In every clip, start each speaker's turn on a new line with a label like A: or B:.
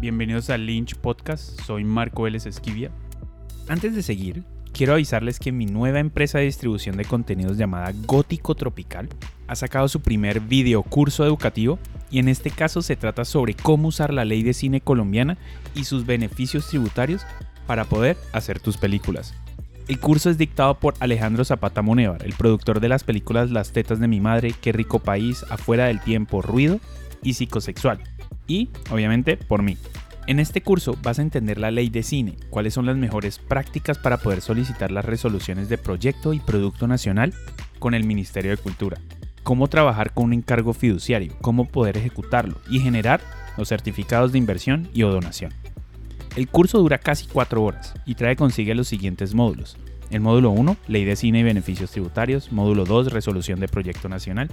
A: bienvenidos al Lynch Podcast, soy Marco Vélez Esquivia. Antes de seguir, quiero avisarles que mi nueva empresa de distribución de contenidos llamada Gótico Tropical ha sacado su primer video curso educativo y en este caso se trata sobre cómo usar la ley de cine colombiana y sus beneficios tributarios para poder hacer tus películas. El curso es dictado por Alejandro Zapata Monevar, el productor de las películas Las tetas de mi madre, Qué rico país, Afuera del tiempo, Ruido y Psicosexual. Y, obviamente, por mí. En este curso vas a entender la ley de cine, cuáles son las mejores prácticas para poder solicitar las resoluciones de proyecto y producto nacional con el Ministerio de Cultura, cómo trabajar con un encargo fiduciario, cómo poder ejecutarlo y generar los certificados de inversión y o donación. El curso dura casi 4 horas y trae consigo los siguientes módulos. El módulo 1, Ley de Cine y Beneficios Tributarios. Módulo 2, Resolución de Proyecto Nacional.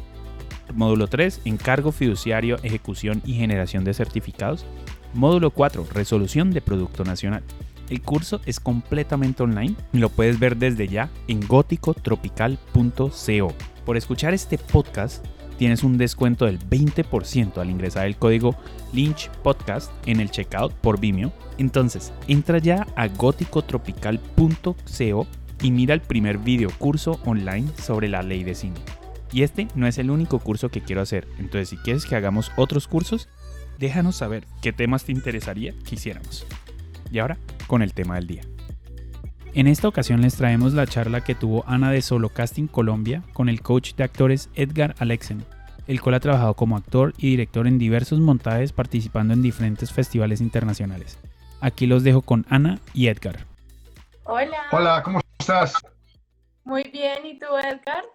A: Módulo 3, Encargo Fiduciario, Ejecución y Generación de Certificados. Módulo 4, Resolución de Producto Nacional. El curso es completamente online y lo puedes ver desde ya en góticotropical.co. Por escuchar este podcast tienes un descuento del 20% al ingresar el código Lynch Podcast en el checkout por Vimeo. Entonces, entra ya a góticotropical.co y mira el primer video curso online sobre la ley de cine. Y este no es el único curso que quiero hacer, entonces si quieres que hagamos otros cursos, déjanos saber qué temas te interesaría que hiciéramos. Y ahora, con el tema del día. En esta ocasión les traemos la charla que tuvo Ana de Solo Casting Colombia con el coach de actores Edgar Alexen, el cual ha trabajado como actor y director en diversos montajes participando en diferentes festivales internacionales. Aquí los dejo con Ana y Edgar.
B: Hola.
C: Hola, ¿cómo estás?
B: Muy bien, ¿y tú, Edgar?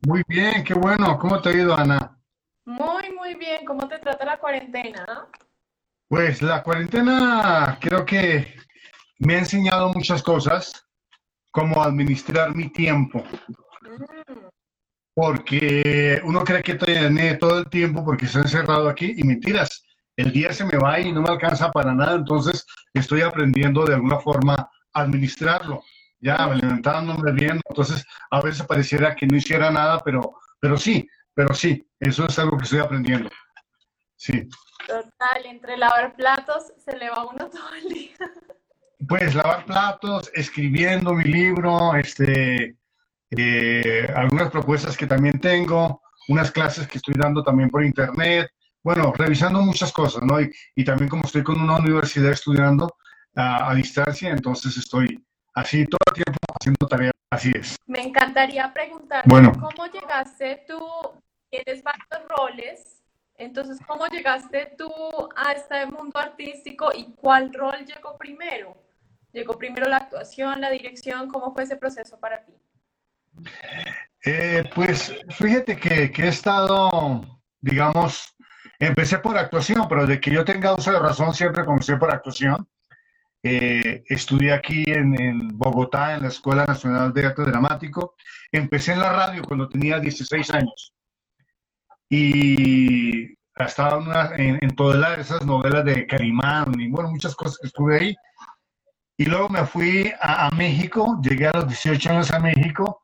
C: Muy bien, qué bueno. ¿Cómo te ha ido, Ana?
B: Muy, muy bien. ¿Cómo te trata la cuarentena?
C: Pues la cuarentena creo que me ha enseñado muchas cosas, como administrar mi tiempo,
B: Mm,
C: porque uno cree que tiene todo el tiempo porque está encerrado aquí y mentiras, el día se me va y no me alcanza para nada, entonces estoy aprendiendo de alguna forma a administrarlo, ya alimentándome bien, entonces a veces pareciera que no hiciera nada, pero, pero sí, pero sí, eso es algo que estoy aprendiendo. Sí.
B: total, entre lavar platos se le va uno todo el día.
C: Pues lavar platos, escribiendo mi libro, este, eh, algunas propuestas que también tengo, unas clases que estoy dando también por internet, bueno, revisando muchas cosas, ¿no? Y, y también como estoy con una universidad estudiando a, a distancia, entonces estoy así todo el tiempo haciendo tareas, así es.
B: Me encantaría preguntarte
C: Bueno.
B: cómo llegaste tú, tienes varios roles, entonces cómo llegaste tú a este mundo artístico y cuál rol llegó primero? ¿Llegó primero la actuación, la dirección? ¿Cómo fue ese proceso para ti?
C: Eh, pues fíjate que, que he estado, digamos, empecé por actuación, pero de que yo tenga uso de razón siempre comencé por actuación. Eh, estudié aquí en, en Bogotá, en la Escuela Nacional de Arte Dramático. Empecé en la radio cuando tenía 16 años. Y estaba en, una- en, en todas esas novelas de Carimán y bueno, muchas cosas estuve ahí. Y luego me fui a, a México, llegué a los 18 años a México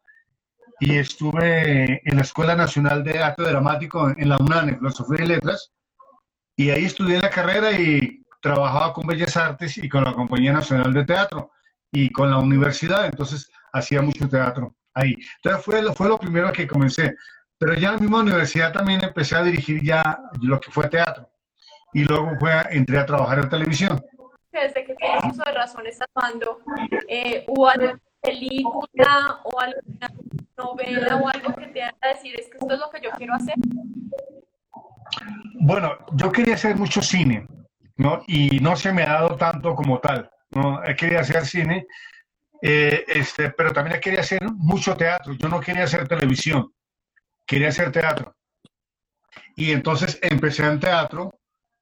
C: y estuve en la Escuela Nacional de Arte Dramático en la UNAM, en Filosofía y Letras, y ahí estudié la carrera y trabajaba con Bellas Artes y con la Compañía Nacional de Teatro y con la universidad, entonces hacía mucho teatro ahí. Entonces fue, lo- fue lo primero que comencé, pero ya en la misma universidad también empecé a dirigir ya lo que fue teatro y luego fue, entré a trabajar en televisión.
B: Desde que tienes uso de razón estás actuando, eh, ¿hubo alguna película o alguna novela o algo que te haga decir es que esto es lo que yo quiero hacer?
C: Bueno, yo quería hacer mucho cine, ¿no? Y no se me ha dado tanto como tal, ¿no? He querido hacer cine, eh, este, pero también quería hacer mucho teatro. Yo no quería hacer televisión, quería hacer teatro. Y entonces empecé en teatro,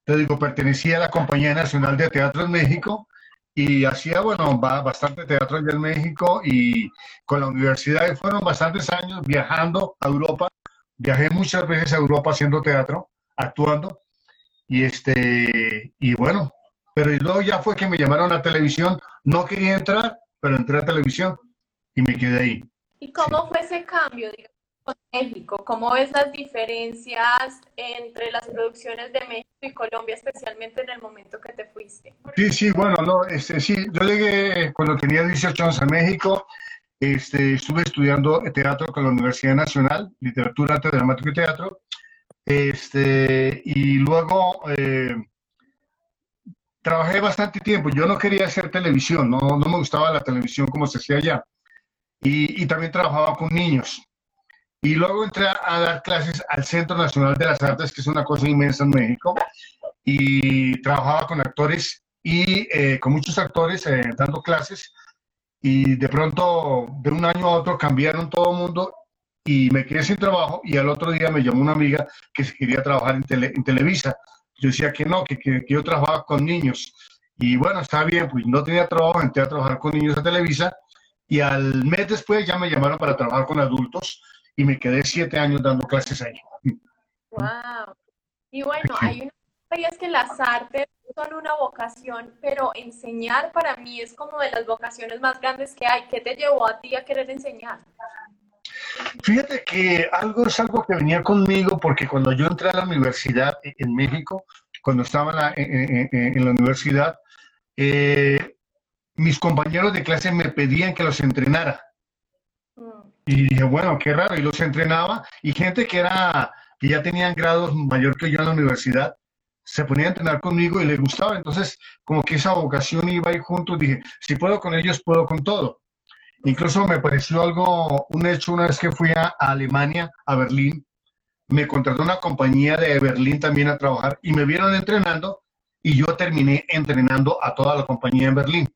C: te digo, pertenecía a la Compañía Nacional de Teatro en México y hacía, bueno, ba- bastante teatro allá en México y con la universidad fueron bastantes años viajando a Europa. Viajé muchas veces a Europa haciendo teatro, actuando y este, y bueno, pero y luego ya fue que me llamaron a televisión, no quería entrar, pero entré a televisión y me quedé ahí.
B: ¿Y cómo fue ese cambio? digamos, con México? ¿Cómo ves las diferencias entre las producciones de México y Colombia, especialmente en el momento que te fuiste?
C: Sí, sí, bueno, no, este, sí, yo llegué cuando tenía 18 años a México, este, estuve estudiando teatro con la Universidad Nacional, literatura, arte dramático y teatro, este, y luego eh, trabajé bastante tiempo. Yo no quería hacer televisión, no, no me gustaba la televisión como se hacía allá. Y, y también trabajaba con niños. Y luego entré a dar clases al Centro Nacional de las Artes, que es una cosa inmensa en México, y trabajaba con actores y eh, con muchos actores eh, dando clases. Y de pronto, de un año a otro, cambiaron todo el mundo y me quedé sin trabajo. Y al otro día me llamó una amiga que se quería trabajar en, tele, en Televisa. Yo decía que no, que, que, que, yo trabajaba con niños. Y bueno, está bien, pues no tenía trabajo, entré a trabajar con niños a Televisa. Y al mes después ya me llamaron para trabajar con adultos y me quedé siete años dando clases ahí.
B: Wow. Y bueno, hay una es que las artes son una vocación, pero enseñar para mí es como de las vocaciones más grandes que hay. ¿Qué te llevó a ti a querer enseñar?
C: Fíjate que algo es algo que venía conmigo porque cuando yo entré a la universidad en México, cuando estaba en la, en, en, en la universidad, eh, mis compañeros de clase me pedían que los entrenara. Y dije, bueno, qué raro, y los entrenaba, y gente que era, que ya tenían grados mayor que yo en la universidad, se ponía a entrenar conmigo y les gustaba, entonces como que esa vocación iba ahí juntos, dije, si puedo con ellos, puedo con todo. Incluso me pareció algo, un hecho una vez que fui a, Alemania, a Berlín, me contrató una compañía de Berlín también a trabajar y me vieron entrenando y yo terminé entrenando a toda la compañía en Berlín.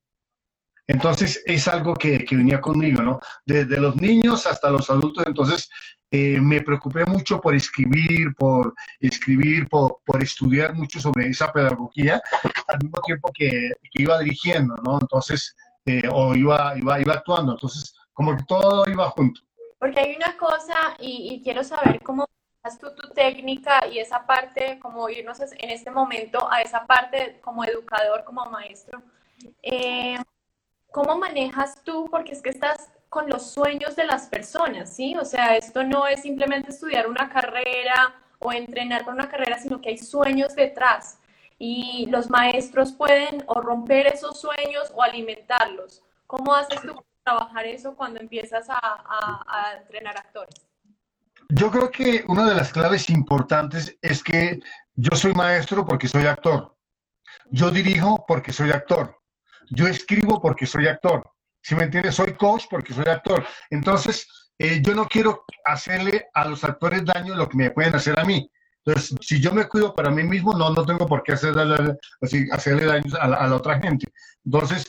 C: Entonces es algo que, que, venía conmigo, ¿no? Desde los niños hasta los adultos. Entonces eh, me preocupé mucho por escribir, por escribir, por, por, estudiar mucho sobre esa pedagogía, al mismo tiempo que iba dirigiendo, ¿no? Entonces, eh, o iba, iba, iba actuando. Entonces, como que todo iba junto.
B: Porque hay una cosa, y, quiero saber cómo tú tu técnica y esa parte, como irnos en este momento a esa parte como educador, como maestro. Eh, ¿cómo manejas tú? Porque es que estás con los sueños de las personas, ¿sí? O sea, esto no es simplemente estudiar una carrera o entrenar para una carrera, sino que hay sueños detrás. Y los maestros pueden o romper esos sueños o alimentarlos. ¿Cómo haces tú para trabajar eso cuando empiezas a, entrenar actores?
C: Yo creo que una de las claves importantes es que yo soy maestro porque soy actor. Yo dirijo porque soy actor. Yo escribo porque soy actor. Si me entiendes, soy coach porque soy actor. Entonces, eh, yo no quiero hacerle a los actores daño lo que me pueden hacer a mí. Entonces, si yo me cuido para mí mismo, no, no tengo por qué hacerle, hacerle daño a la, a la otra gente. Entonces,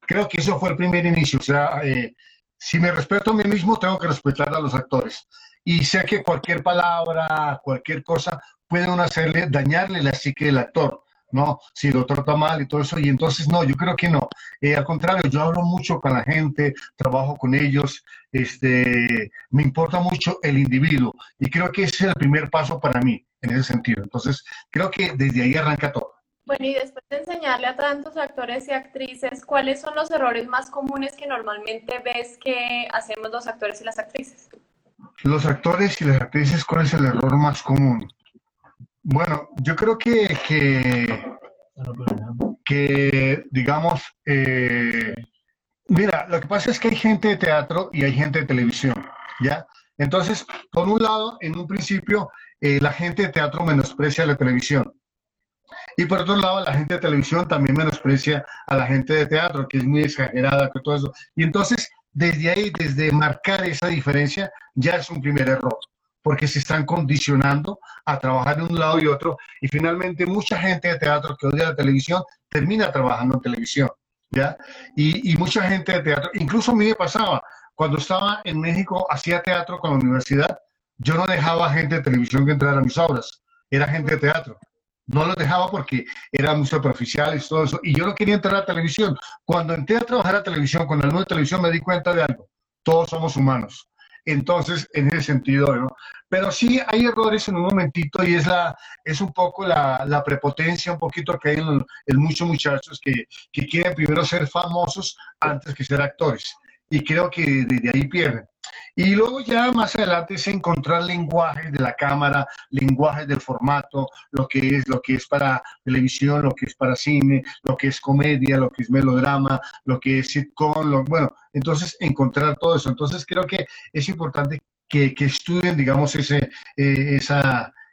C: creo que eso fue el primer inicio. O sea, eh, si me respeto a mí mismo, tengo que respetar a los actores. Y sé que cualquier palabra, cualquier cosa, puede hacerle, dañarle la psique del actor. ¿No? Si lo trata mal y todo eso. Y entonces, no, yo creo que no. Eh, al contrario, yo hablo mucho con la gente, trabajo con ellos, este, me importa mucho el individuo. Y creo que ese es el primer paso para mí, en ese sentido. Entonces, creo que desde ahí arranca todo.
B: Bueno, y después de enseñarle a tantos actores y actrices, ¿cuáles son los errores más comunes que normalmente ves que hacemos los actores y las actrices?
C: Los actores y las actrices, ¿cuál es el error más común? Bueno, yo creo que, que, digamos, eh, mira, lo que pasa es que hay gente de teatro y hay gente de televisión, ¿ya? Entonces, por un lado, en un principio, eh, la gente de teatro menosprecia la televisión. Y por otro lado, la gente de televisión también menosprecia a la gente de teatro, que es muy exagerada, que todo eso. Y entonces, desde ahí, desde marcar esa diferencia, ya es un primer error porque se están condicionando a trabajar de un lado y otro. Y finalmente mucha gente de teatro que odia la televisión termina trabajando en televisión. ¿ya? Y, y mucha gente de teatro, incluso a mí me pasaba, cuando estaba en México, hacía teatro con la universidad, yo no dejaba gente de televisión que entrara a mis obras, era gente de teatro. No lo dejaba porque era muy superficial y todo eso. Y yo no quería entrar a la televisión. Cuando entré a trabajar a televisión, con mundo de televisión, me di cuenta de algo. Todos somos humanos. Entonces, en ese sentido, ¿no? Pero sí hay errores en un momentito y es, la, es un poco la, la prepotencia, un poquito que hay en, en muchos muchachos que, que, quieren primero ser famosos antes que ser actores. Y creo que desde ahí pierden. Y luego ya más adelante es encontrar lenguajes de la cámara, lenguajes del formato, lo que es, lo que es para televisión, lo que es para cine, lo que es comedia, lo que es melodrama, lo que es sitcom, bueno, entonces encontrar todo eso. Entonces creo que es importante que, que estudien, digamos, ese, eh,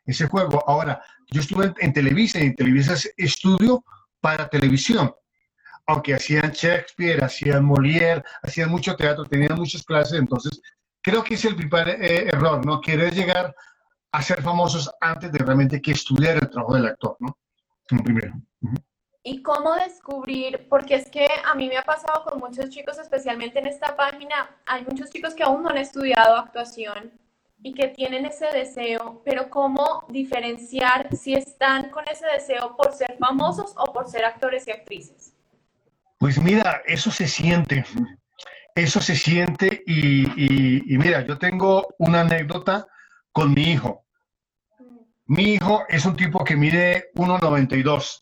C: ese juego. Ahora, yo estuve en, Televisa y en Televisa estudio para televisión. Aunque hacían Shakespeare, hacían Molière, hacían mucho teatro, tenían muchas clases, entonces creo que es el primer eh, error, ¿no? Querer llegar a ser famosos antes de realmente que estudiar el trabajo del actor, ¿no? Primero.
B: ¿Y cómo descubrir? Porque es que a mí me ha pasado con muchos chicos, especialmente en esta página, hay muchos chicos que aún no han estudiado actuación y que tienen ese deseo, pero ¿cómo diferenciar si están con ese deseo por ser famosos o por ser actores y actrices?
C: Pues mira, eso se siente, eso se siente y, mira, yo tengo una anécdota con mi hijo. Mi hijo es un tipo que mide 1,92,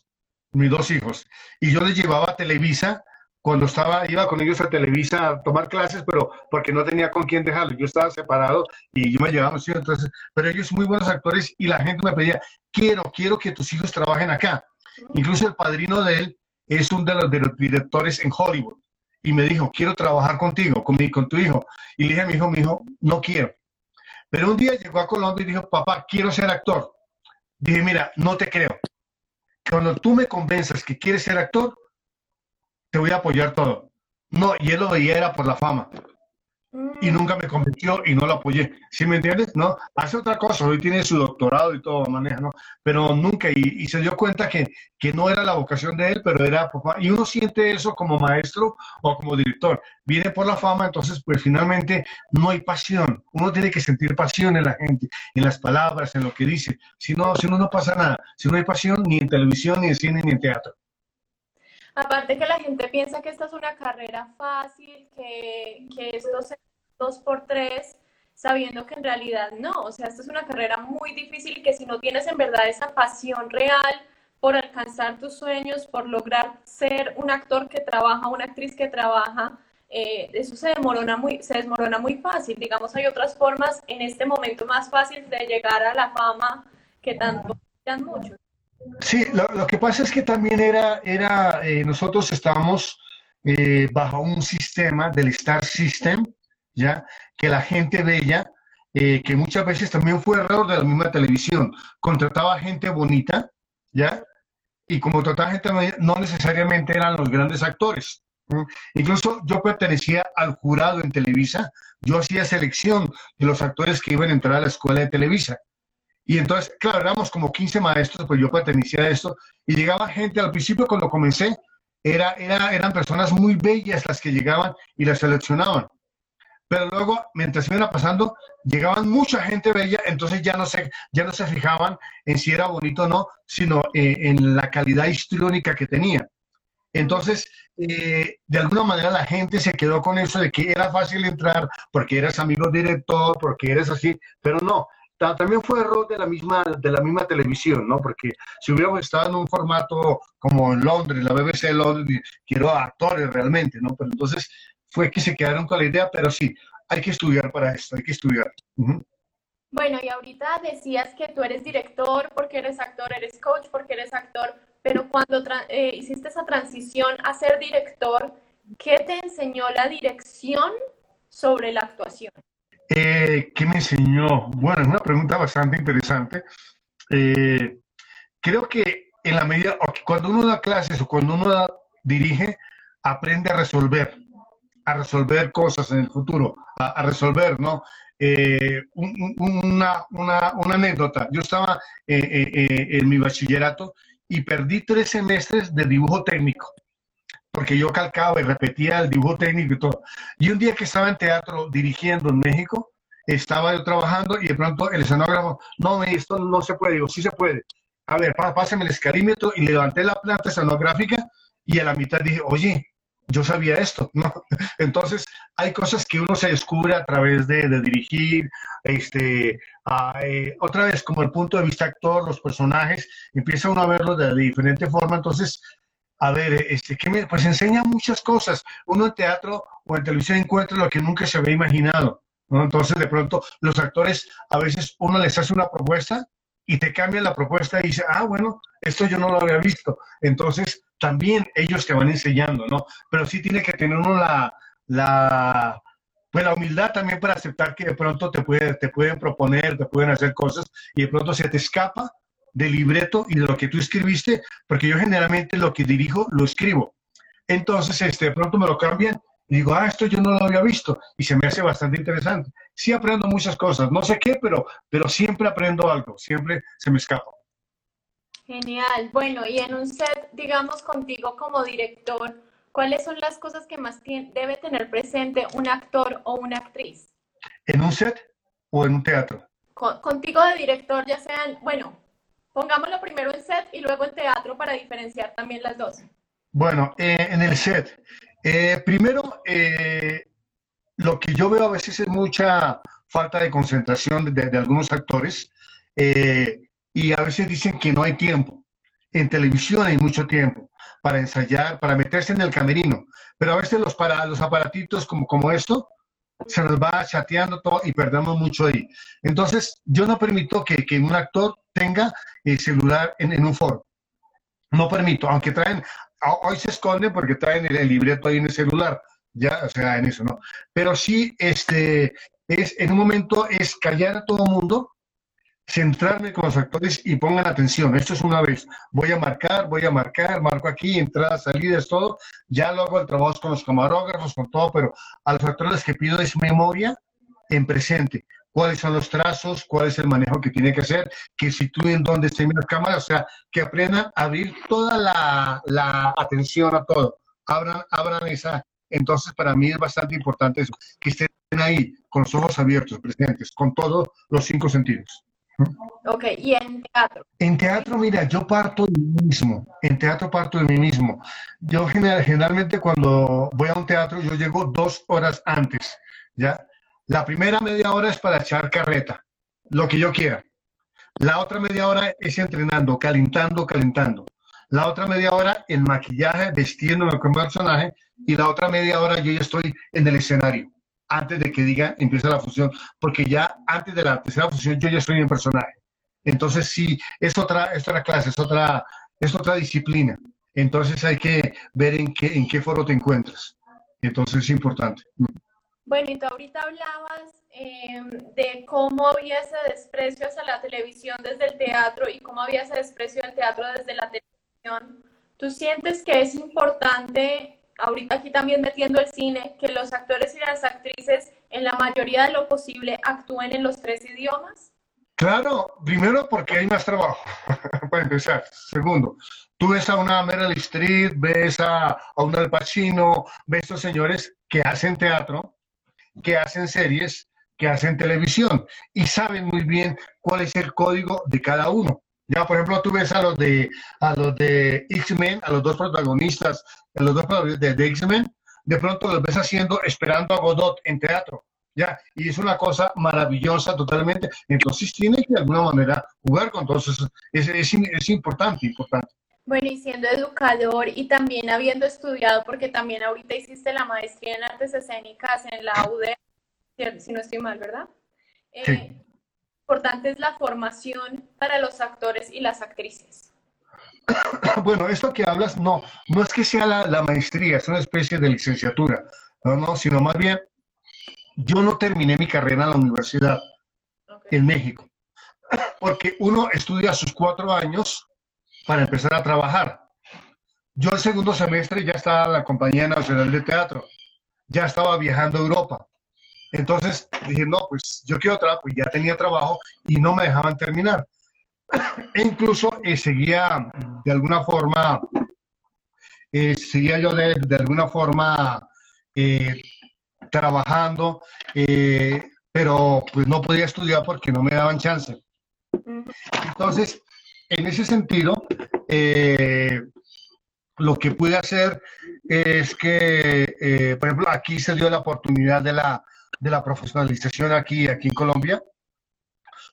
C: mis dos hijos, y yo les llevaba a Televisa cuando estaba, iba con ellos a Televisa a tomar clases, pero porque no tenía con quién dejarlo. Yo estaba separado y yo me llevaba a entonces, pero ellos muy buenos actores y la gente me pedía, quiero, quiero que tus hijos trabajen acá. Incluso el padrino de él es uno de los, directores en Hollywood y me dijo, quiero trabajar contigo, con, mi, con tu hijo. Y le dije a mi hijo, mi hijo, no quiero. Pero un día llegó a Colombia y dijo, papá, quiero ser actor. Dije, mira, no te creo. Cuando tú me convenzas que quieres ser actor, te voy a apoyar todo. No, y él lo veía era por la fama. Y mm. nunca me convenció y no lo apoyé. ¿Sí me entiendes? No, hace otra cosa, hoy tiene su doctorado y todo, maneja, ¿no? Pero nunca, y, se dio cuenta que, que, no era la vocación de él, pero era papá. Y uno siente eso como maestro o como director. Viene por la fama, entonces, pues finalmente no hay pasión. Uno tiene que sentir pasión en la gente, en las palabras, en lo que dice. Si no, si no, no pasa nada. Si no hay pasión, ni en televisión, ni en cine, ni en teatro.
B: Aparte que la gente piensa que esta es una carrera fácil, que, que esto es dos por tres, sabiendo que en realidad no. O sea, esta es una carrera muy difícil que si no tienes en verdad esa pasión real por alcanzar tus sueños, por lograr ser un actor que trabaja, una actriz que trabaja, eh, eso se desmorona, muy, se desmorona muy fácil. Digamos, hay otras formas en este momento más fácil de llegar a la fama que tanto muchos.
C: Sí, lo, que pasa es que también era, era eh, nosotros estábamos eh, bajo un sistema del Star System, ¿ya? Que la gente veía, eh, que muchas veces también fue error de la misma televisión, contrataba gente bonita, ¿ya? Y como trataba gente bonita, no necesariamente eran los grandes actores. Incluso yo pertenecía al jurado en Televisa, yo hacía selección de los actores que iban a entrar a la escuela de Televisa. Y entonces, claro, éramos como 15 maestros, pues yo pertenecía a esto, y llegaba gente, al principio cuando comencé, era, era, eran personas muy bellas las que llegaban y las seleccionaban. Pero luego, mientras iban pasando, llegaban mucha gente bella, entonces ya no se, ya no se fijaban en si era bonito o no, sino eh, en la calidad histriónica que tenía. Entonces, eh, de alguna manera la gente se quedó con eso de que era fácil entrar porque eras amigo director, porque eres así, pero no, también fue error de la misma de la misma televisión, ¿no? Porque si hubiéramos estado en un formato como en Londres, la BBC de Londres, quiero actores realmente, ¿no? Pero entonces fue que se quedaron con la idea, pero sí, hay que estudiar para esto, hay que estudiar.
B: Bueno, y ahorita decías que tú eres director porque eres actor, eres coach porque eres actor, pero cuando eh, hiciste esa transición a ser director, ¿qué te enseñó la dirección sobre la actuación?
C: Eh, ¿Qué me enseñó? Bueno, es una pregunta bastante interesante. Eh, creo que en la medida, cuando uno da clases o cuando uno dirige, aprende a resolver, a resolver cosas en el futuro, a, resolver, ¿no? Eh, una, una, una, anécdota. Yo estaba en mi bachillerato y perdí tres semestres de dibujo técnico porque yo calcaba y repetía el dibujo técnico y todo. Y un día que estaba en teatro dirigiendo en México, estaba yo trabajando y de pronto el escenógrafo, no, esto no se puede, digo, sí se puede. A ver, pásame el escarímetro y levanté la planta escenográfica y a la mitad dije, oye, yo sabía esto, ¿no? Entonces, hay cosas que uno se descubre a través de, dirigir, este, eh, otra vez, como el punto de vista actor, los personajes, empieza uno a verlos de, de diferente forma, entonces a ver, este, que me, pues enseña muchas cosas. Uno en teatro o en televisión encuentra lo que nunca se había imaginado. Entonces, de pronto, los actores, a veces uno les hace una propuesta y te cambian la propuesta y dice, ah, bueno, esto yo no lo había visto. Entonces, también ellos te van enseñando, ¿no? Pero sí tiene que tener uno la, la, pues la humildad también para aceptar que de pronto te, puede, te pueden proponer, te pueden hacer cosas y de pronto se te escapa del libreto y de lo que tú escribiste, porque yo generalmente lo que dirijo lo escribo. Entonces, este, de pronto me lo cambian y digo, ah, esto yo no lo había visto y se me hace bastante interesante. Sí aprendo muchas cosas, no sé qué, pero, pero siempre aprendo algo, siempre se me escapa.
B: Genial. Bueno, y en un set, digamos, contigo como director, ¿cuáles son las cosas que más debe tener presente un actor o una actriz?
C: ¿En un set o en un teatro?
B: contigo de director, ya sean, bueno, pongámoslo primero en set y luego en teatro para diferenciar también las dos.
C: Bueno, eh, en el set. Eh, primero, eh, lo que yo veo a veces es mucha falta de concentración de, algunos actores y a veces dicen que no hay tiempo. En televisión hay mucho tiempo para ensayar, para meterse en el camerino, pero a veces los, para, los aparatitos como, como esto se nos va chateando todo y perdemos mucho ahí. Entonces, yo no permito que, que un actor tenga el celular en, en, un foro. No permito, aunque traen, hoy se esconde porque traen el, el, libreto ahí en el celular, ya, o sea, en eso, ¿no? Pero sí, este, es, en un momento es callar a todo el mundo centrarme con los actores y pongan atención. Esto es una vez. Voy a marcar, voy a marcar, marco aquí, entradas, salidas, todo. Ya lo hago el trabajo con los camarógrafos, con todo, pero a los actores que pido es memoria en presente. ¿Cuáles son los trazos? ¿Cuál es el manejo que tiene que hacer? Que sitúen dónde estén las cámaras, o sea, que aprendan a abrir toda la, la atención a todo. Abran, abran esa. Entonces, para mí es bastante importante eso, que estén ahí con los ojos abiertos, presentes, con todos los cinco sentidos.
B: Ok, ¿y en teatro?
C: En teatro, mira, yo parto de mí mismo. En teatro parto de mí mismo. Yo generalmente cuando voy a un teatro, yo llego dos horas antes, ¿ya? La primera media hora es para echar carreta, lo que yo quiera. La otra media hora es entrenando, calentando, calentando. La otra media hora el maquillaje, vestiéndome como personaje. Y la otra media hora yo ya estoy en el escenario antes de que diga empieza la función, porque ya antes de la tercera función yo ya estoy en personaje. Entonces sí, es otra, es otra clase, es otra, es otra disciplina. Entonces hay que ver en qué, en qué foro te encuentras. Entonces es importante.
B: Bueno, y tú ahorita hablabas eh, de cómo había ese desprecio hacia la televisión desde el teatro y cómo había ese desprecio del teatro desde la televisión. ¿Tú sientes que es importante ahorita aquí también metiendo el cine, que los actores y las actrices en la mayoría de lo posible actúen en los tres idiomas?
C: Claro, primero porque hay más trabajo, para empezar. Segundo, tú ves a una Meryl Streep, ves a, a una Al Pacino, ves a estos señores que hacen teatro, que hacen series, que hacen televisión y saben muy bien cuál es el código de cada uno. Ya, por ejemplo, tú ves a los de, a los de X-Men, a los dos protagonistas, a los dos protagonistas de, X-Men, de pronto los ves haciendo Esperando a Godot en teatro. Ya, y es una cosa maravillosa totalmente. Entonces tiene que de alguna manera jugar con todos esos. Es, es, es importante, importante.
B: Bueno, y siendo educador y también habiendo estudiado, porque también ahorita hiciste la maestría en artes escénicas en la UD, si no estoy mal, ¿verdad? Sí. Importante es la formación para los actores y las actrices?
C: Bueno, esto que hablas, no, no es que sea la, la maestría, es una especie de licenciatura, no, no, sino más bien, yo no terminé mi carrera en la universidad okay. en México, porque uno estudia sus cuatro años para empezar a trabajar. Yo el segundo semestre ya estaba en la Compañía Nacional de Teatro, ya estaba viajando a Europa. Entonces dije, no, pues yo quiero trabajo, pues ya tenía trabajo y no me dejaban terminar. E incluso eh, seguía de alguna forma, eh, seguía yo de, de alguna forma eh, trabajando, pero pues no podía estudiar porque no me daban chance. Entonces, en ese sentido, lo que pude hacer es que, por ejemplo, aquí se dio la oportunidad de la de la profesionalización aquí, aquí en Colombia.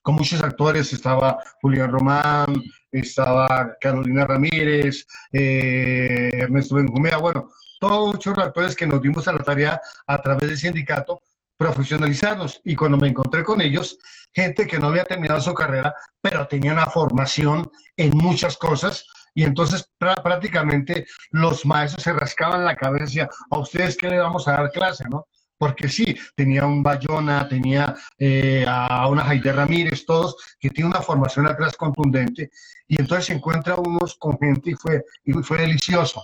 C: Con muchos actores, estaba Julián Román, estaba Carolina Ramírez, eh, Ernesto Benjumea, bueno, todos muchos actores que nos dimos a la tarea a través del sindicato profesionalizarlos. Y cuando me encontré con ellos, gente que no había terminado su carrera, pero tenía una formación en muchas cosas, y entonces prácticamente los maestros se rascaban la cabeza y decían, ¿a ustedes qué le vamos a dar clase? ¿no? Porque sí, tenía un Bayona, tenía eh, a una Jaide Ramírez, todos que tienen una formación atrás contundente, y entonces se encuentra unos con gente y fue, y fue delicioso.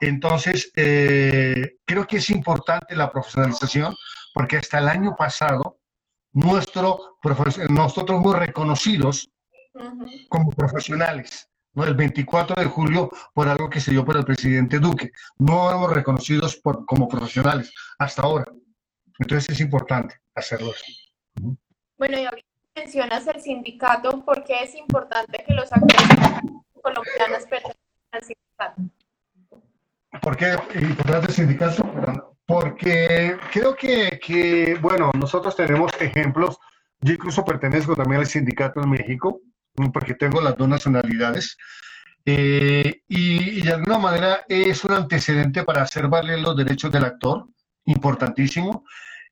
C: Entonces, eh, creo que es importante la profesionalización, porque hasta el año pasado, nuestro, nosotros fuimos reconocidos como profesionales el 24 de julio por algo que se dio por el presidente Duque. No hemos reconocidos por, como profesionales hasta ahora. Entonces es importante hacerlo así.
B: Bueno, y ahorita mencionas el sindicato, ¿por qué es importante que los actores colombianos pertenezcan al sindicato?
C: ¿Por qué es importante el sindicato? Porque creo que, que, bueno, nosotros tenemos ejemplos, yo incluso pertenezco también al sindicato en México, porque tengo las dos nacionalidades. Eh, y, de alguna manera es un antecedente para hacer valer los derechos del actor, importantísimo.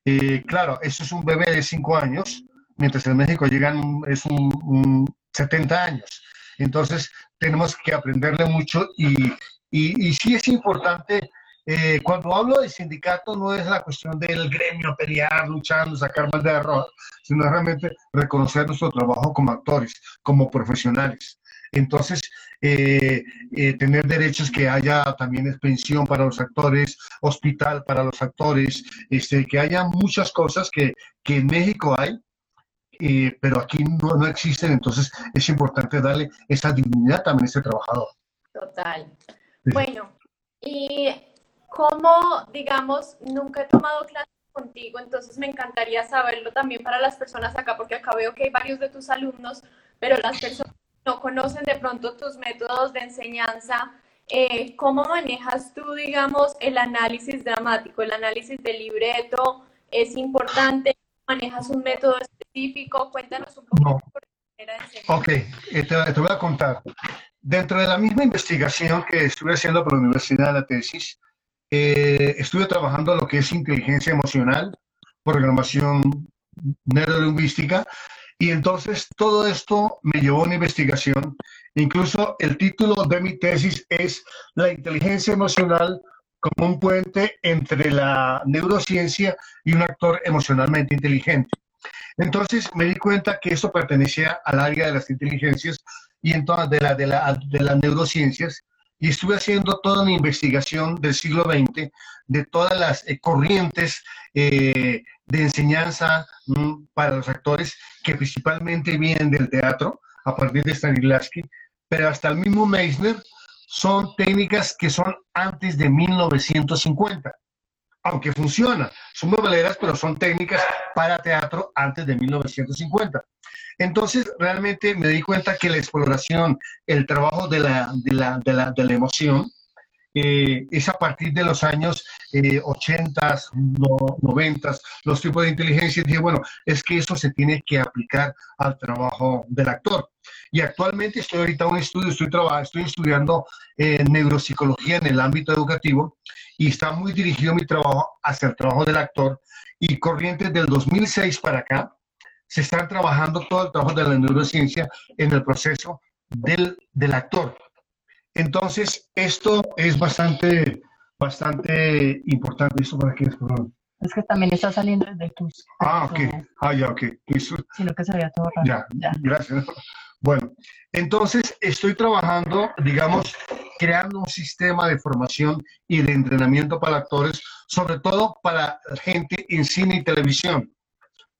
C: Eh, claro, eso es un bebé de 5 años, mientras en México llegan, es un, 70 años. Entonces, tenemos que aprenderle mucho y, y, y sí es importante eh, cuando hablo de sindicato no es la cuestión del gremio pelear, luchando, sacar más de arroz, sino realmente reconocer nuestro trabajo como actores, como profesionales. Entonces, eh, eh, tener derechos que haya también pensión para los actores, hospital para los actores, este, que haya muchas cosas que, que en México hay, pero aquí no, no, existen, entonces es importante darle esa dignidad también a ese trabajador.
B: Total. Bueno, y ¿Cómo, digamos, nunca he tomado clases contigo, entonces me encantaría saberlo también para las personas acá, porque acá veo que hay varios de tus alumnos, pero las personas no conocen de pronto tus métodos de enseñanza. Eh, ¿Cómo manejas tú, digamos, el análisis dramático, el análisis del libreto? ¿Es importante? ¿Manejas un método específico? Cuéntanos un poco. No.
C: Ok, eh, te, te, voy a contar. Dentro de la misma investigación que estuve haciendo por la Universidad la Tesis, eh, estuve trabajando lo que es inteligencia emocional, programación neurolingüística, y entonces todo esto me llevó a una investigación. Incluso el título de mi tesis es La inteligencia emocional como un puente entre la neurociencia y un actor emocionalmente inteligente. Entonces me di cuenta que eso pertenecía al área de las inteligencias y entonces de, la, de, la, de las neurociencias y estuve haciendo toda una investigación del siglo XX de todas las eh, corrientes eh, de enseñanza mm, para los actores que principalmente vienen del teatro a partir de Stanislavski, pero hasta el mismo Meissner son técnicas que son antes de 1950, aunque funcionan, son muy valeras, pero son técnicas para teatro antes de 1950. Entonces, realmente me di cuenta que la exploración, el trabajo de la, de la, de la, de la emoción, eh, es a partir de los años eh, 80, 90, los tipos de inteligencia. Dije, bueno, es que eso se tiene que aplicar al trabajo del actor. Y actualmente estoy ahorita en un estudio, estoy, estoy estudiando eh, neuropsicología en el ámbito educativo y está muy dirigido mi trabajo hacia el trabajo del actor. Y corrientes del 2006 para acá, se están trabajando todo el trabajo de la neurociencia en el proceso del, del actor. Entonces, esto es bastante, bastante importante. ¿Esto para qué es,
D: Es que también está saliendo desde tus.
C: Ah, ok. Ah, ya, ok.
D: Sino que se veía todo raro.
C: Ya, ya. gracias. Bueno, entonces estoy trabajando, digamos, creando un sistema de formación y de entrenamiento para actores, sobre todo para gente en cine y televisión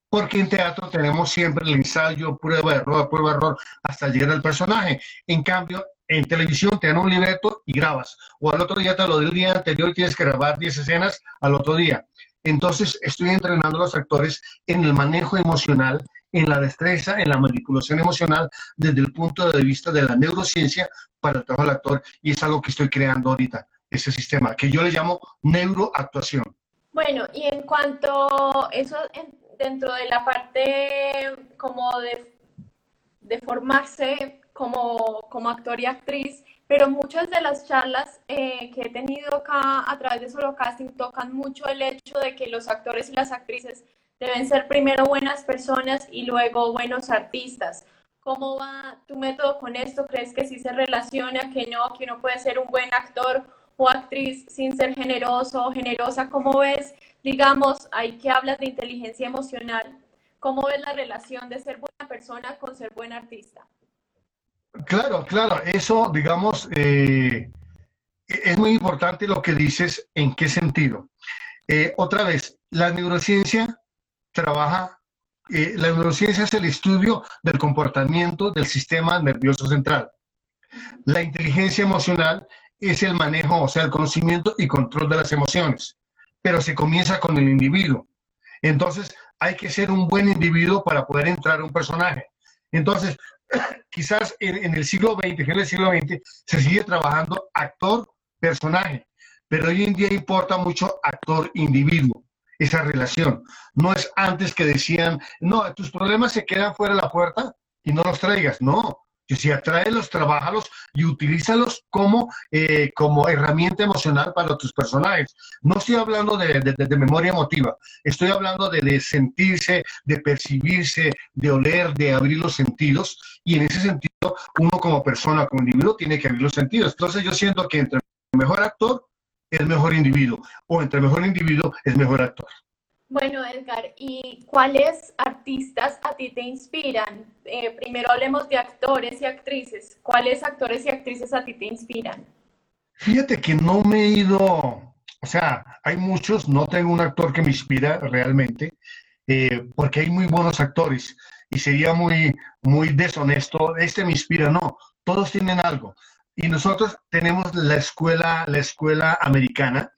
C: porque en teatro tenemos siempre el ensayo, prueba, error, prueba, error, hasta llegar al personaje. En cambio, en televisión te dan un libreto y grabas, o al otro día te lo del día anterior y tienes que grabar 10 escenas al otro día. Entonces, estoy entrenando a los actores en el manejo emocional, en la destreza, en la manipulación emocional, desde el punto de vista de la neurociencia para el trabajo del actor, y es algo que estoy creando ahorita, ese sistema, que yo le llamo neuroactuación.
B: Bueno, y en cuanto eso, dentro de la parte como de, de formarse como, como actor y actriz, pero muchas de las charlas eh, que he tenido acá a través de Solo Casting tocan mucho el hecho de que los actores y las actrices deben ser primero buenas personas y luego buenos artistas. ¿Cómo va tu método con esto? ¿Crees que sí se relaciona, que no, que uno puede ser un buen actor o actriz sin ser generoso o generosa? ¿Cómo ves, digamos, ahí que hablas de inteligencia emocional? ¿Cómo ves la relación de ser buena persona con ser buen artista?
C: Claro, claro, eso, digamos, eh, es muy importante lo que dices, ¿en qué sentido? Eh, otra vez, la neurociencia trabaja eh, la neurociencia es el estudio del comportamiento del sistema nervioso central. La inteligencia emocional es el manejo, o sea, el conocimiento y control de las emociones, pero se comienza con el individuo. Entonces, hay que ser un buen individuo para poder entrar a un personaje. Entonces, quizás en, el siglo XX, en el siglo XX, se sigue trabajando actor-personaje, pero hoy en día importa mucho actor-individuo esa relación. No es antes que decían, no, tus problemas se quedan fuera de la puerta y no los traigas. No, yo si atráelos, trabájalos y utilízalos como, eh, como herramienta emocional para tus personajes. No estoy hablando de, de, memoria emotiva, estoy hablando de, de, sentirse, de percibirse, de oler, de abrir los sentidos. Y en ese sentido, uno como persona, como individuo, tiene que abrir los sentidos. Entonces yo siento que entre mejor actor es mejor individuo o entre mejor individuo es mejor actor.
B: Bueno, Edgar, ¿y cuáles artistas a ti te inspiran? Eh, primero hablemos de actores y actrices. ¿Cuáles actores y actrices a ti te inspiran?
C: Fíjate que no me he ido, o sea, hay muchos, no tengo un actor que me inspira realmente, eh, porque hay muy buenos actores y sería muy, muy deshonesto, este me inspira, no, todos tienen algo. Y nosotros tenemos la escuela, la escuela americana,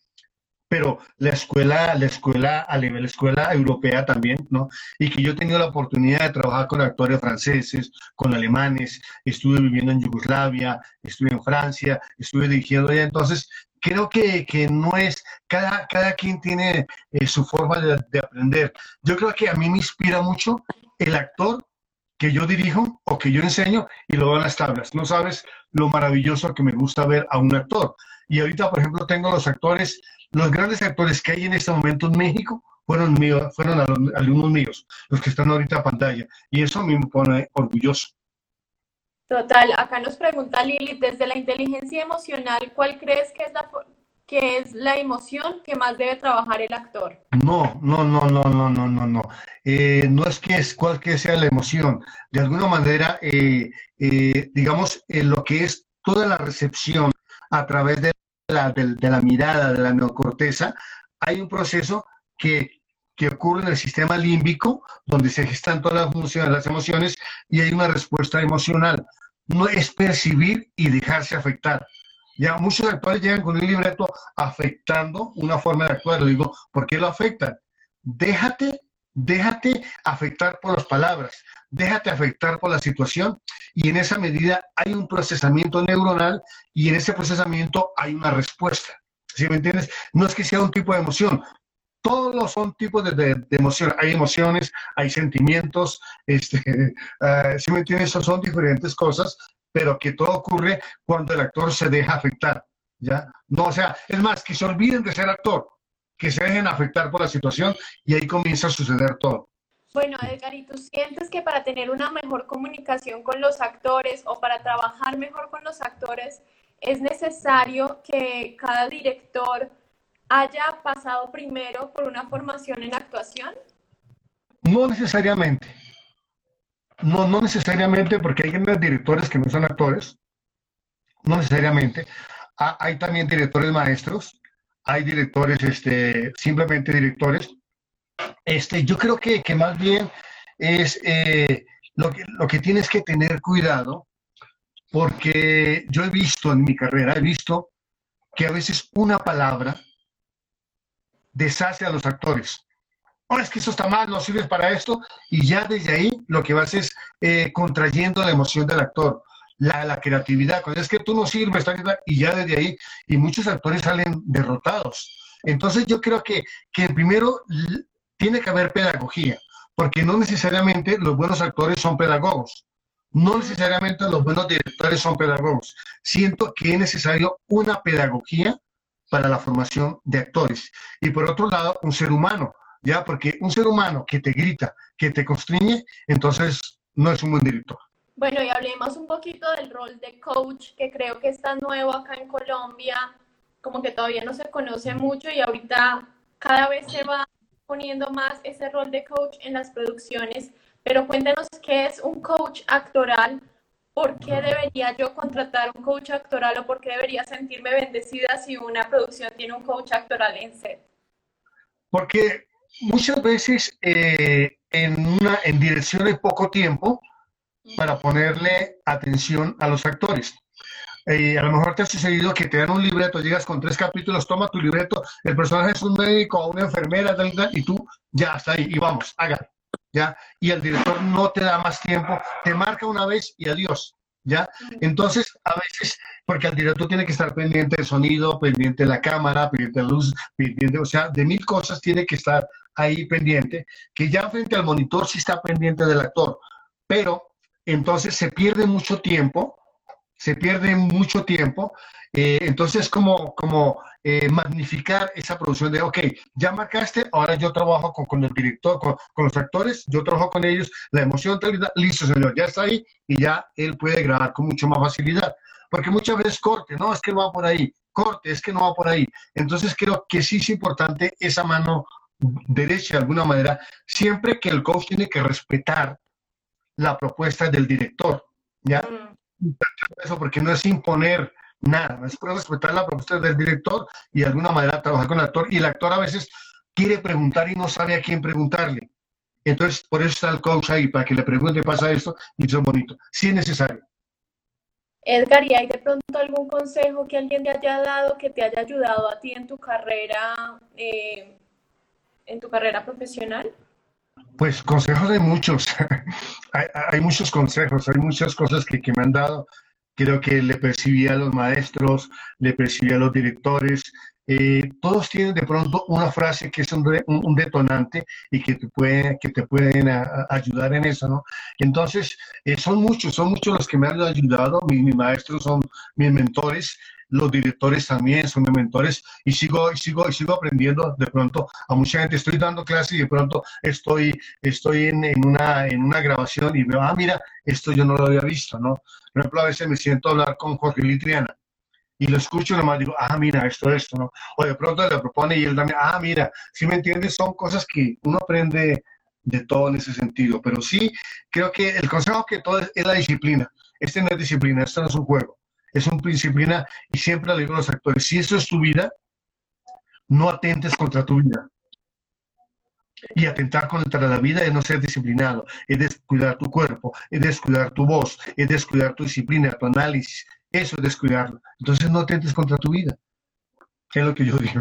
C: pero la escuela, la escuela a nivel escuela europea también, ¿no? Y que yo he tenido la oportunidad de trabajar con actores franceses, con alemanes, estuve viviendo en Yugoslavia, estuve en Francia, estuve dirigiendo allá, entonces creo que, que no es, cada, cada quien tiene eh, su forma de, de aprender. Yo creo que a mí me inspira mucho el actor que yo dirijo o que yo enseño y lo veo en las tablas. No sabes lo maravilloso que me gusta ver a un actor. Y ahorita, por ejemplo, tengo los actores, los grandes actores que hay en este momento en México fueron, míos, fueron alumnos míos, los que están ahorita a pantalla. Y eso me pone orgulloso.
B: Total, acá nos pregunta Lili, desde la inteligencia emocional, ¿cuál crees que es la, que es la emoción que más debe trabajar el actor.
C: No, no, no, no, no, no, no, no. Eh, no es que es cuál que sea la emoción. De alguna manera, eh, eh, digamos, lo que es toda la recepción a través de la, de, la mirada, de la neocorteza, hay un proceso que que ocurre en el sistema límbico, donde se gestan todas las funciones, las emociones, y hay una respuesta emocional. No es percibir y dejarse afectar. Ya muchos actores llegan con un libreto afectando una forma de actuar. Digo, ¿por qué lo afectan? Déjate, déjate afectar por las palabras, déjate afectar por la situación y en esa medida hay un procesamiento neuronal y en ese procesamiento hay una respuesta. ¿Sí me entiendes? No es que sea un tipo de emoción, todos son tipos de, de, emoción. Hay emociones, hay sentimientos, este, uh, ¿sí me entiendes? Son diferentes cosas, pero que todo ocurre cuando el actor se deja afectar, ¿ya? No, o sea, es más, que se olviden de ser actor, que se dejen afectar por la situación y ahí comienza a suceder todo.
B: Bueno, Edgar, ¿y tú sientes que para tener una mejor comunicación con los actores o para trabajar mejor con los actores es necesario que cada director haya pasado primero por una formación en actuación?
C: No necesariamente. No, no necesariamente, porque hay directores que no son actores, no necesariamente. hay también directores maestros, hay directores, este, simplemente directores. Este, yo creo que, que más bien es eh, lo, que, lo que tienes que tener cuidado, porque yo he visto en mi carrera, he visto que a veces una palabra deshace a los actores ahora es que eso está mal, no sirves para esto, y ya desde ahí lo que vas es eh, contrayendo la emoción del actor, la, creatividad, cuando es que tú no sirves, y ya desde ahí, y muchos actores salen derrotados. Entonces yo creo que, que primero tiene que haber pedagogía, porque no necesariamente los buenos actores son pedagogos. No necesariamente los buenos directores son pedagogos. Siento que es necesario una pedagogía para la formación de actores. Y por otro lado, un ser humano, ¿ya? Porque un ser humano que te grita, que te constriñe, entonces no es un buen director.
B: Bueno, y hablemos un poquito del rol de coach, que creo que está nuevo acá en Colombia, como que todavía no se conoce mucho y ahorita cada vez se va poniendo más ese rol de coach en las producciones. Pero cuéntanos qué es un coach actoral, por qué debería yo contratar un coach actoral o por qué debería sentirme bendecida si una producción tiene un coach actoral en set.
C: Porque muchas veces eh, en, una, en dirección de poco tiempo para ponerle atención a los actores. Eh, a lo mejor te ha sucedido que te dan un libreto, llegas con tres capítulos, toma tu libreto, el personaje es un médico o una enfermera, y tú ya está ahí, y vamos, haga. ¿ya? Y el director no te da más tiempo, te marca una vez y adiós, ¿ya? Entonces, a veces, porque el director tiene que estar pendiente del sonido, pendiente de la cámara, pendiente de la luz, pendiente, o sea, de mil cosas tiene que estar ahí pendiente, que ya frente al monitor sí está pendiente del actor, pero entonces se pierde mucho tiempo, se pierde mucho tiempo, eh, entonces como, como eh, magnificar esa producción de, ok, ya marcaste, ahora yo trabajo con, con el director, con, con, los actores, yo trabajo con ellos, la emoción, listo, señor, ya está ahí y ya él puede grabar con mucho más facilidad. Porque muchas veces corte, no, es que no va por ahí, corte, es que no va por ahí. Entonces creo que sí es importante esa mano derecha de alguna manera, siempre que el coach tiene que respetar la propuesta del director, ¿ya? Mm. Eso porque no es imponer nada, es por respetar la propuesta del director y de alguna manera trabajar con el actor. Y el actor a veces quiere preguntar y no sabe a quién preguntarle. Entonces, por eso está el coach ahí, para que le pregunte, pasa esto, y eso es bonito. Sí es necesario.
B: Edgar, ¿y hay de pronto algún consejo que alguien te haya dado que te haya ayudado a ti en tu carrera, eh, en tu carrera profesional?
C: Pues consejos hay muchos. hay, muchos consejos, hay muchas cosas que, me han dado creo que le percibía a los maestros, le percibía a los directores. Eh, todos tienen de pronto una frase que es un, detonante y que te, puede, que te pueden ayudar en eso, ¿no? Entonces, eh, son muchos, son muchos los que me han ayudado, mis maestros son mis mentores, los directores también son mis mentores y sigo, y sigo, y sigo aprendiendo de pronto a mucha gente. Estoy dando clases y de pronto estoy, estoy en, en, una, en una grabación y veo, ah, mira, esto yo no lo había visto, ¿no? Por ejemplo, a veces me siento a hablar con Jorge Litriana y lo escucho nomás digo, ah, mira, esto, esto, ¿no? O de pronto le propone y él también, ah, mira, si me entiendes, son cosas que uno aprende de todo en ese sentido. Pero sí, creo que el consejo que todo es la disciplina. Este no es disciplina, esto no es un juego es una disciplina y siempre le digo a los actores, si eso es tu vida, no atentes contra tu vida. Y atentar contra la vida es no ser disciplinado, es descuidar tu cuerpo, es descuidar tu voz, es descuidar tu disciplina, tu análisis. Eso es descuidarlo. Entonces no atentes contra tu vida. Es lo que yo digo.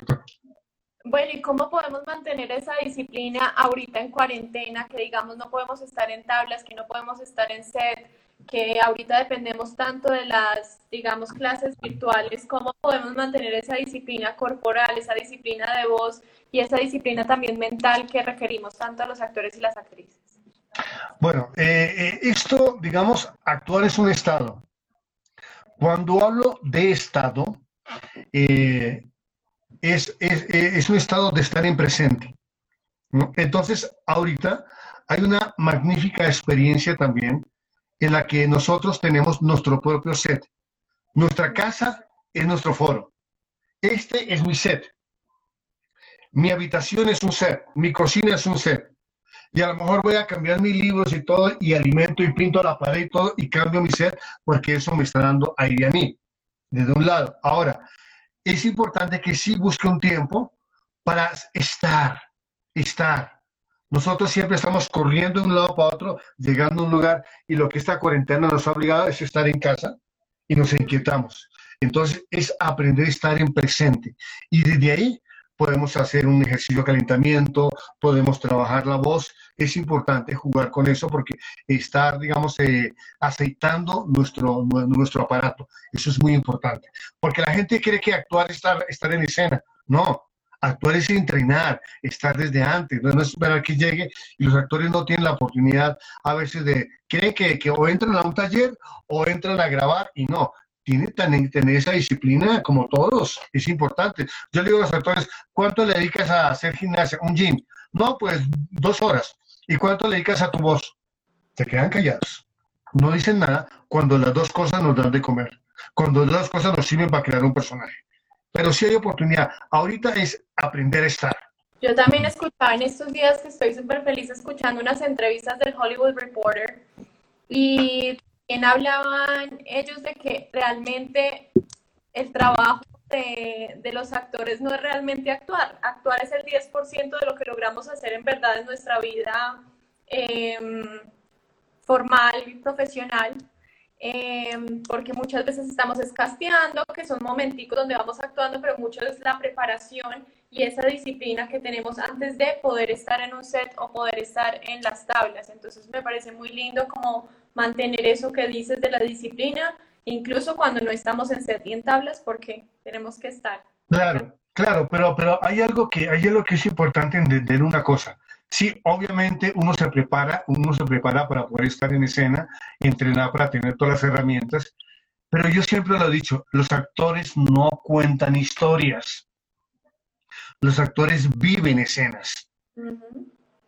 B: Bueno, ¿y cómo podemos mantener esa disciplina ahorita en cuarentena? Que digamos no podemos estar en tablas, que no podemos estar en set, que ahorita dependemos tanto de las, digamos, clases virtuales, ¿cómo podemos mantener esa disciplina corporal, esa disciplina de voz y esa disciplina también mental que requerimos tanto a los actores y las actrices?
C: Bueno, eh, eh, esto, digamos, actuar es un estado. Cuando hablo de estado, eh, es, es, un estado de estar en presente. Entonces, ahorita hay una magnífica experiencia también en la que nosotros tenemos nuestro propio set. Nuestra casa es nuestro foro. Este es mi set. Mi habitación es un set. Mi cocina es un set. Y a lo mejor voy a cambiar mis libros y todo, y alimento y pinto la pared y todo, y cambio mi set, porque eso me está dando aire a mí, desde un lado. Ahora, es importante que sí busque un tiempo para estar, estar, nosotros siempre estamos corriendo de un lado para otro, llegando a un lugar y lo que esta cuarentena nos ha obligado es estar en casa y nos inquietamos. Entonces es aprender a estar en presente y desde ahí podemos hacer un ejercicio de calentamiento, podemos trabajar la voz. Es importante jugar con eso porque estar, digamos, eh, aceitando nuestro, nuestro aparato. Eso es muy importante. Porque la gente cree que actuar es estar, estar en escena. No, Actuar es entrenar, estar desde antes, no es esperar que llegue y los actores no tienen la oportunidad a veces de, creen que, que o entran a un taller o entran a grabar y no, tienen que tener esa disciplina como todos, es importante. Yo le digo a los actores, ¿cuánto le dedicas a hacer gimnasia? Un gym. No, pues dos horas. ¿Y cuánto le dedicas a tu voz? Se quedan callados. No dicen nada cuando las dos cosas nos dan de comer, cuando las dos cosas nos sirven para crear un personaje pero sí hay oportunidad. Ahorita es aprender a estar.
B: Yo también escuchaba en estos días que estoy súper feliz escuchando unas entrevistas del Hollywood Reporter y también hablaban ellos de que realmente el trabajo de, de, los actores no es realmente actuar. Actuar es el 10% de lo que logramos hacer en verdad en nuestra vida eh, formal y profesional. Em, porque muchas veces estamos escasteando, que son momenticos donde vamos actuando, pero mucho es la preparación y esa disciplina que tenemos antes de poder estar en un set o poder estar en las tablas. Entonces me parece muy lindo como mantener eso que dices de la disciplina, incluso cuando no estamos en set y en tablas, porque tenemos que estar.
C: Claro, claro, pero, pero hay algo que hay algo que es importante entender una cosa. Sí, obviamente uno se prepara, uno se prepara para poder estar en escena, entrenar para tener todas las herramientas, pero yo siempre lo he dicho, los actores no cuentan historias, los actores viven escenas.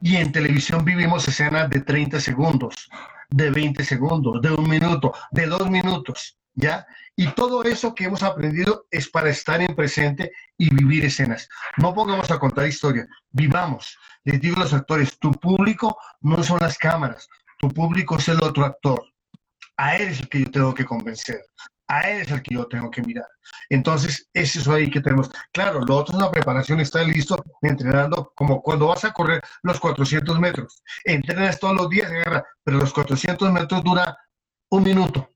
C: Y en televisión vivimos escenas de 30 segundos, de 20 segundos, de un minuto, de dos minutos, ¿ya? Y todo eso que hemos aprendido es para estar en presente y vivir escenas. No pongamos a contar historias, vivamos les digo a los actores, tu público no son las cámaras, tu público es el otro actor. A él es el que yo tengo que convencer, a él es el que yo tengo que mirar. Entonces, es eso ahí que tenemos. Claro, lo otro es una preparación, está listo entrenando como cuando vas a correr los 400 metros. Entrenas todos los días, pero los 400 metros dura un minuto,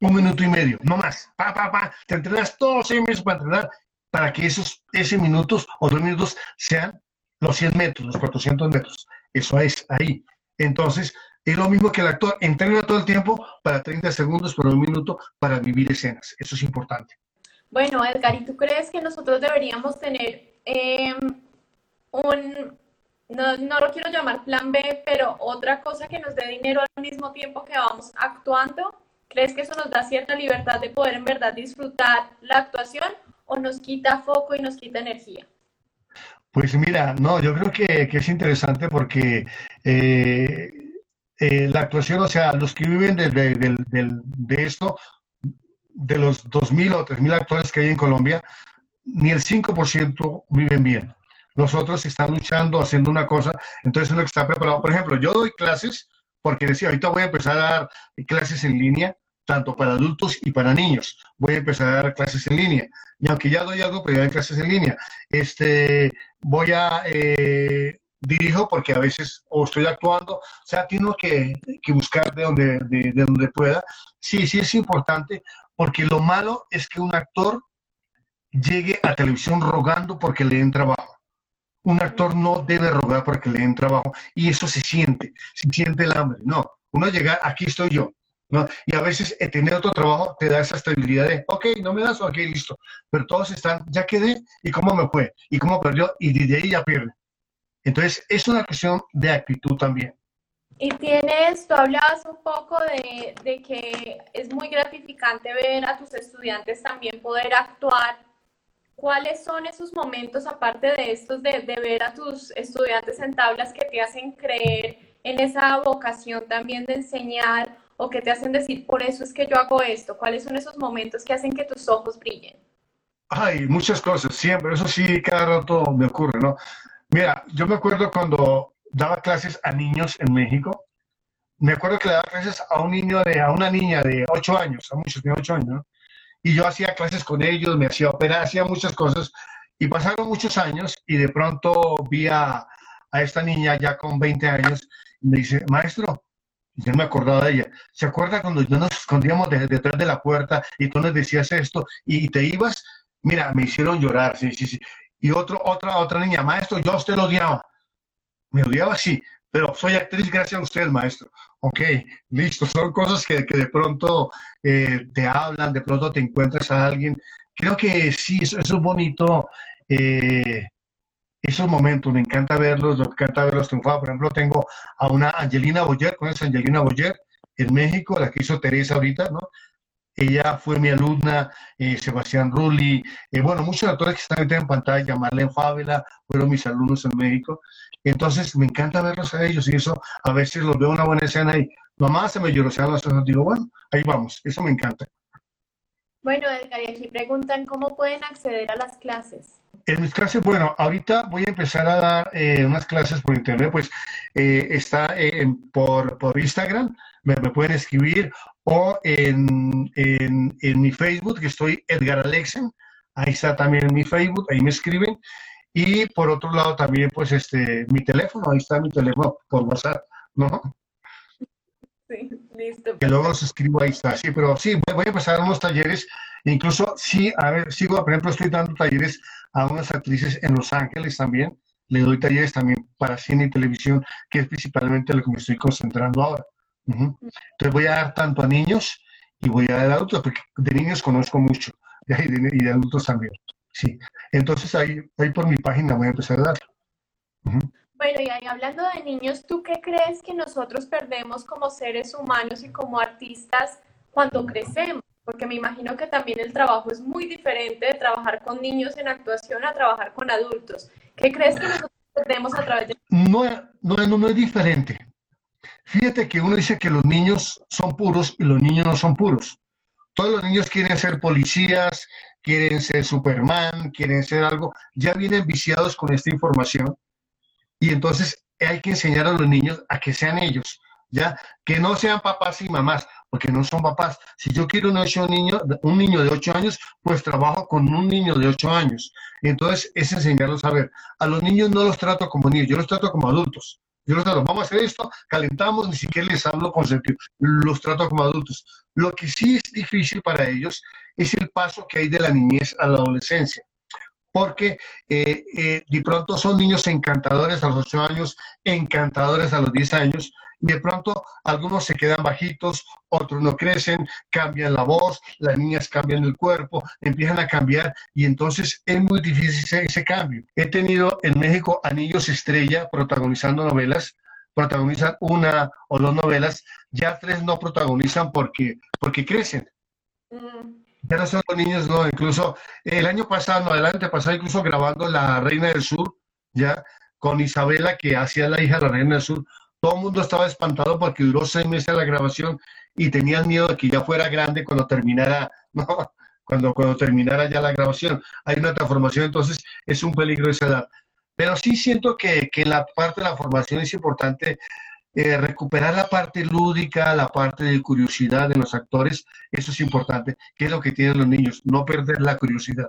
C: un minuto y medio, no más. Pa, pa, pa. Te entrenas todos seis meses para entrenar para que esos ese minutos o dos minutos sean los 100 metros, los 400 metros. Eso es ahí. Entonces, es lo mismo que el actor entrena todo el tiempo para 30 segundos, por un minuto, para vivir escenas. Eso es importante.
B: Bueno, Edgar, ¿y tú crees que nosotros deberíamos tener em, un, no, no, lo quiero llamar plan B, pero otra cosa que nos dé dinero al mismo tiempo que vamos actuando? ¿Crees que eso nos da cierta libertad de poder en verdad disfrutar la actuación o nos quita foco y nos quita energía?
C: Pues mira, no, yo creo que, es interesante porque eh, eh, la actuación, o sea, los que viven de, de, esto, de los 2.000 o 3.000 actores que hay en Colombia, ni el 5% viven bien. Los otros están luchando, haciendo una cosa, entonces uno está preparado. Por ejemplo, yo doy clases porque decía, ahorita voy a empezar a dar clases en línea, tanto para adultos y para niños. Voy a empezar a dar clases en línea. Y aunque ya doy algo, pero ya doy clases en línea. Este, voy a, eh, dirijo porque a veces o estoy actuando, o sea, tengo que, que buscar de donde, de, donde pueda. Sí, sí es importante, porque lo malo es que un actor llegue a televisión rogando porque le den trabajo. Un actor no debe rogar porque le den trabajo y eso se siente, se siente el hambre. No, uno llega, aquí estoy yo, ¿no? Y a veces eh, tener otro trabajo te da esa estabilidad de, ok, no me das, ok, listo. Pero todos están, ya quedé, ¿y cómo me fue? ¿Y cómo perdió? Y desde ahí ya pierde. Entonces, es una cuestión de actitud también.
B: Y tienes, tú hablabas un poco de, de, que es muy gratificante ver a tus estudiantes también poder actuar. ¿Cuáles son esos momentos, aparte de estos, de, de ver a tus estudiantes en tablas que te hacen creer en esa vocación también de enseñar o que te hacen decir, por eso es que yo hago esto? ¿Cuáles son esos momentos que hacen que tus ojos brillen?
C: Ay, muchas cosas, siempre, eso sí, cada rato me ocurre, ¿no? Mira, yo me acuerdo cuando daba clases a niños en México, me acuerdo que le daba clases a un niño de, a una niña de 8 años, a muchos de 8 años, ¿no? Y yo hacía clases con ellos, me hacía operar, hacía muchas cosas, y pasaron muchos años, y de pronto vi a, a esta niña ya con 20 años, y me dice, maestro, yo me acordaba de ella. ¿Se acuerda cuando yo nos escondíamos detrás de la puerta y tú nos decías esto y, te ibas? Mira, me hicieron llorar, sí, sí, sí. Y otro, otra, otra niña, maestro, yo a usted lo odiaba. Me odiaba, sí, pero soy actriz gracias a usted, maestro. Ok, listo, son cosas que, que de pronto eh, te hablan, de pronto te encuentras a alguien. Creo que sí, eso, es bonito eh, esos momentos, me encanta verlos, me encanta verlos triunfar. Por ejemplo, tengo a una Angelina Boyer, ¿conoces Angelina Boyer? En México, la que hizo Teresa ahorita, ¿no? Ella fue mi alumna, eh, Sebastián Rulli, eh, bueno, muchos actores que están en pantalla, Marlene Fábela, fueron mis alumnos en México. Entonces, me encanta verlos a ellos y eso, a veces los veo una buena escena y mamá se me llorosean las ojos, digo, bueno, ahí vamos, eso me encanta.
B: Bueno, Edgar, y aquí preguntan cómo pueden acceder a las clases.
C: En mis clases, bueno, ahorita voy a empezar a dar eh, unas clases por internet, pues eh, está por, por, Instagram, me, pueden escribir, o en, en, en, mi Facebook, que estoy Edgar Alexen, ahí está también mi Facebook, ahí me escriben, y por otro lado también, pues, este, mi teléfono, ahí está mi teléfono por WhatsApp, ¿no?
B: Sí, listo.
C: Que luego los escribo, ahí está, sí, pero sí, voy, voy a empezar unos talleres, incluso, sí, a ver, sigo, por ejemplo, estoy dando talleres a unas actrices en Los Ángeles también. Le doy talleres también para cine y televisión, que es principalmente lo que me estoy concentrando ahora. Entonces voy a dar tanto a niños y voy a dar a adultos, porque de niños conozco mucho y de, adultos también. Sí. Entonces ahí, ahí por mi página voy a empezar a dar.
B: Bueno, y ahí hablando de niños, ¿tú qué crees que nosotros perdemos como seres humanos y como artistas cuando crecemos? porque me imagino que también el trabajo es muy diferente de trabajar con niños en actuación a trabajar con adultos. ¿Qué crees que nosotros perdemos a través de...
C: No, no, no, no es diferente. Fíjate que uno dice que los niños son puros y los niños no son puros. Todos los niños quieren ser policías, quieren ser Superman, quieren ser algo, ya vienen viciados con esta información y entonces hay que enseñar a los niños a que sean ellos, ya que no sean papás y mamás porque no son papás. Si yo quiero un, ocho niño, un niño de 8 años, pues trabajo con un niño de 8 años. Entonces, es enseñarlos a ver. A los niños no los trato como niños, yo los trato como adultos. Yo los trato, vamos a hacer esto, calentamos, ni siquiera les hablo con sentido, los trato como adultos. Lo que sí es difícil para ellos es el paso que hay de la niñez a la adolescencia porque eh, eh, de pronto son niños encantadores a los 8 años, encantadores a los 10 años, de pronto algunos se quedan bajitos, otros no crecen, cambian la voz, las niñas cambian el cuerpo, empiezan a cambiar y entonces es muy difícil ese, cambio. He tenido en México anillos estrella protagonizando novelas, protagonizan una o dos novelas, ya tres no protagonizan porque, porque crecen. Mm. Ya no son los niños, no, incluso el año pasado, no, adelante pasado, incluso grabando La Reina del Sur, ya con Isabela, que hacía la hija de la Reina del Sur, todo el mundo estaba espantado porque duró seis meses la grabación y tenían miedo de que ya fuera grande cuando terminara, ¿no? cuando, cuando terminara ya la grabación. Hay una transformación, entonces es un peligro esa edad. Pero sí siento que, que la parte de la formación es importante eh, recuperar la parte lúdica, la parte de curiosidad de los actores, eso es importante, que es lo que tienen los niños, no perder la curiosidad.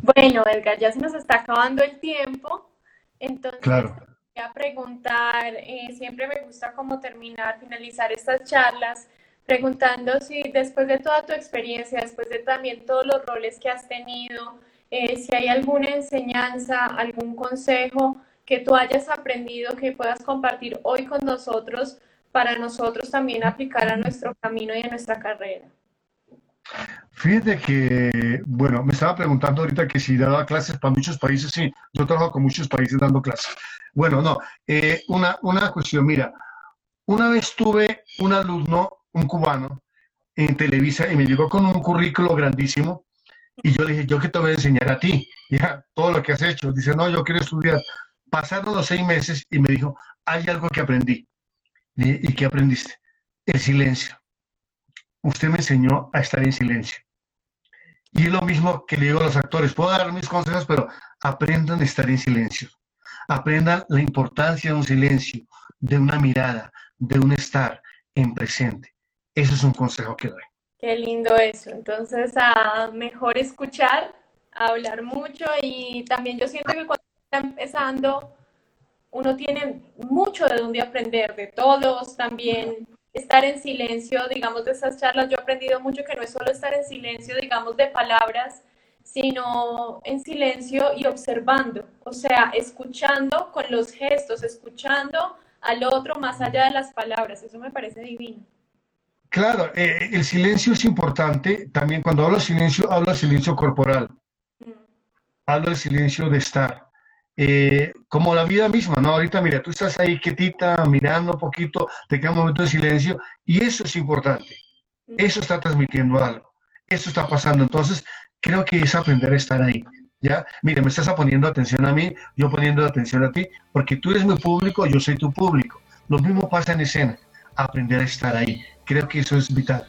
B: Bueno, Edgar, ya se nos está acabando el tiempo, entonces
C: claro
B: a preguntar, eh, siempre me gusta como terminar, finalizar estas charlas, preguntando si después de toda tu experiencia, después de también todos los roles que has tenido, eh, si hay alguna enseñanza, algún consejo que tú hayas aprendido que puedas compartir hoy con nosotros para nosotros también aplicar a nuestro camino y a nuestra carrera.
C: Fíjate que, bueno, me estaba preguntando ahorita que si daba clases para muchos países, sí, yo trabajo con muchos países dando clases. Bueno, no, eh, una, una cuestión, mira, una vez tuve un alumno, un cubano, en Televisa y me llegó con un currículo grandísimo y yo le dije, yo que te voy a enseñar a ti, ya, todo lo que has hecho. Dice, no, yo quiero estudiar. Pasaron los seis meses y me dijo, hay algo que aprendí. ¿Y qué aprendiste? El silencio usted me enseñó a estar en silencio. Y es lo mismo que le digo a los actores, puedo dar mis consejos, pero aprendan a estar en silencio. Aprendan la importancia de un silencio, de una mirada, de un estar en presente. Eso es un consejo que doy.
B: Qué lindo eso. Entonces, a mejor escuchar, hablar mucho y también yo siento que cuando está empezando, uno tiene mucho de dónde aprender, de todos también estar en silencio, digamos, de esas charlas, yo he aprendido mucho que no es solo estar en silencio, digamos, de palabras, sino en silencio y observando, o sea, escuchando con los gestos, escuchando al otro más allá de las palabras, eso me parece divino.
C: Claro, eh, el silencio es importante, también cuando hablo de silencio, hablo de silencio corporal. Mm. hablo del silencio de estar. Eh, como la vida misma, ¿no? Ahorita, mira, tú estás ahí quietita, mirando un poquito, te queda un momento de silencio y eso es importante. Eso está transmitiendo algo. Eso está pasando. Entonces, creo que es aprender a estar ahí. ¿Ya? Mira, me estás poniendo atención a mí, yo poniendo atención a ti, porque tú eres mi público, yo soy tu público. Lo mismo pasa en escena, aprender a estar ahí. Creo que eso es vital.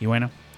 A: Y bueno,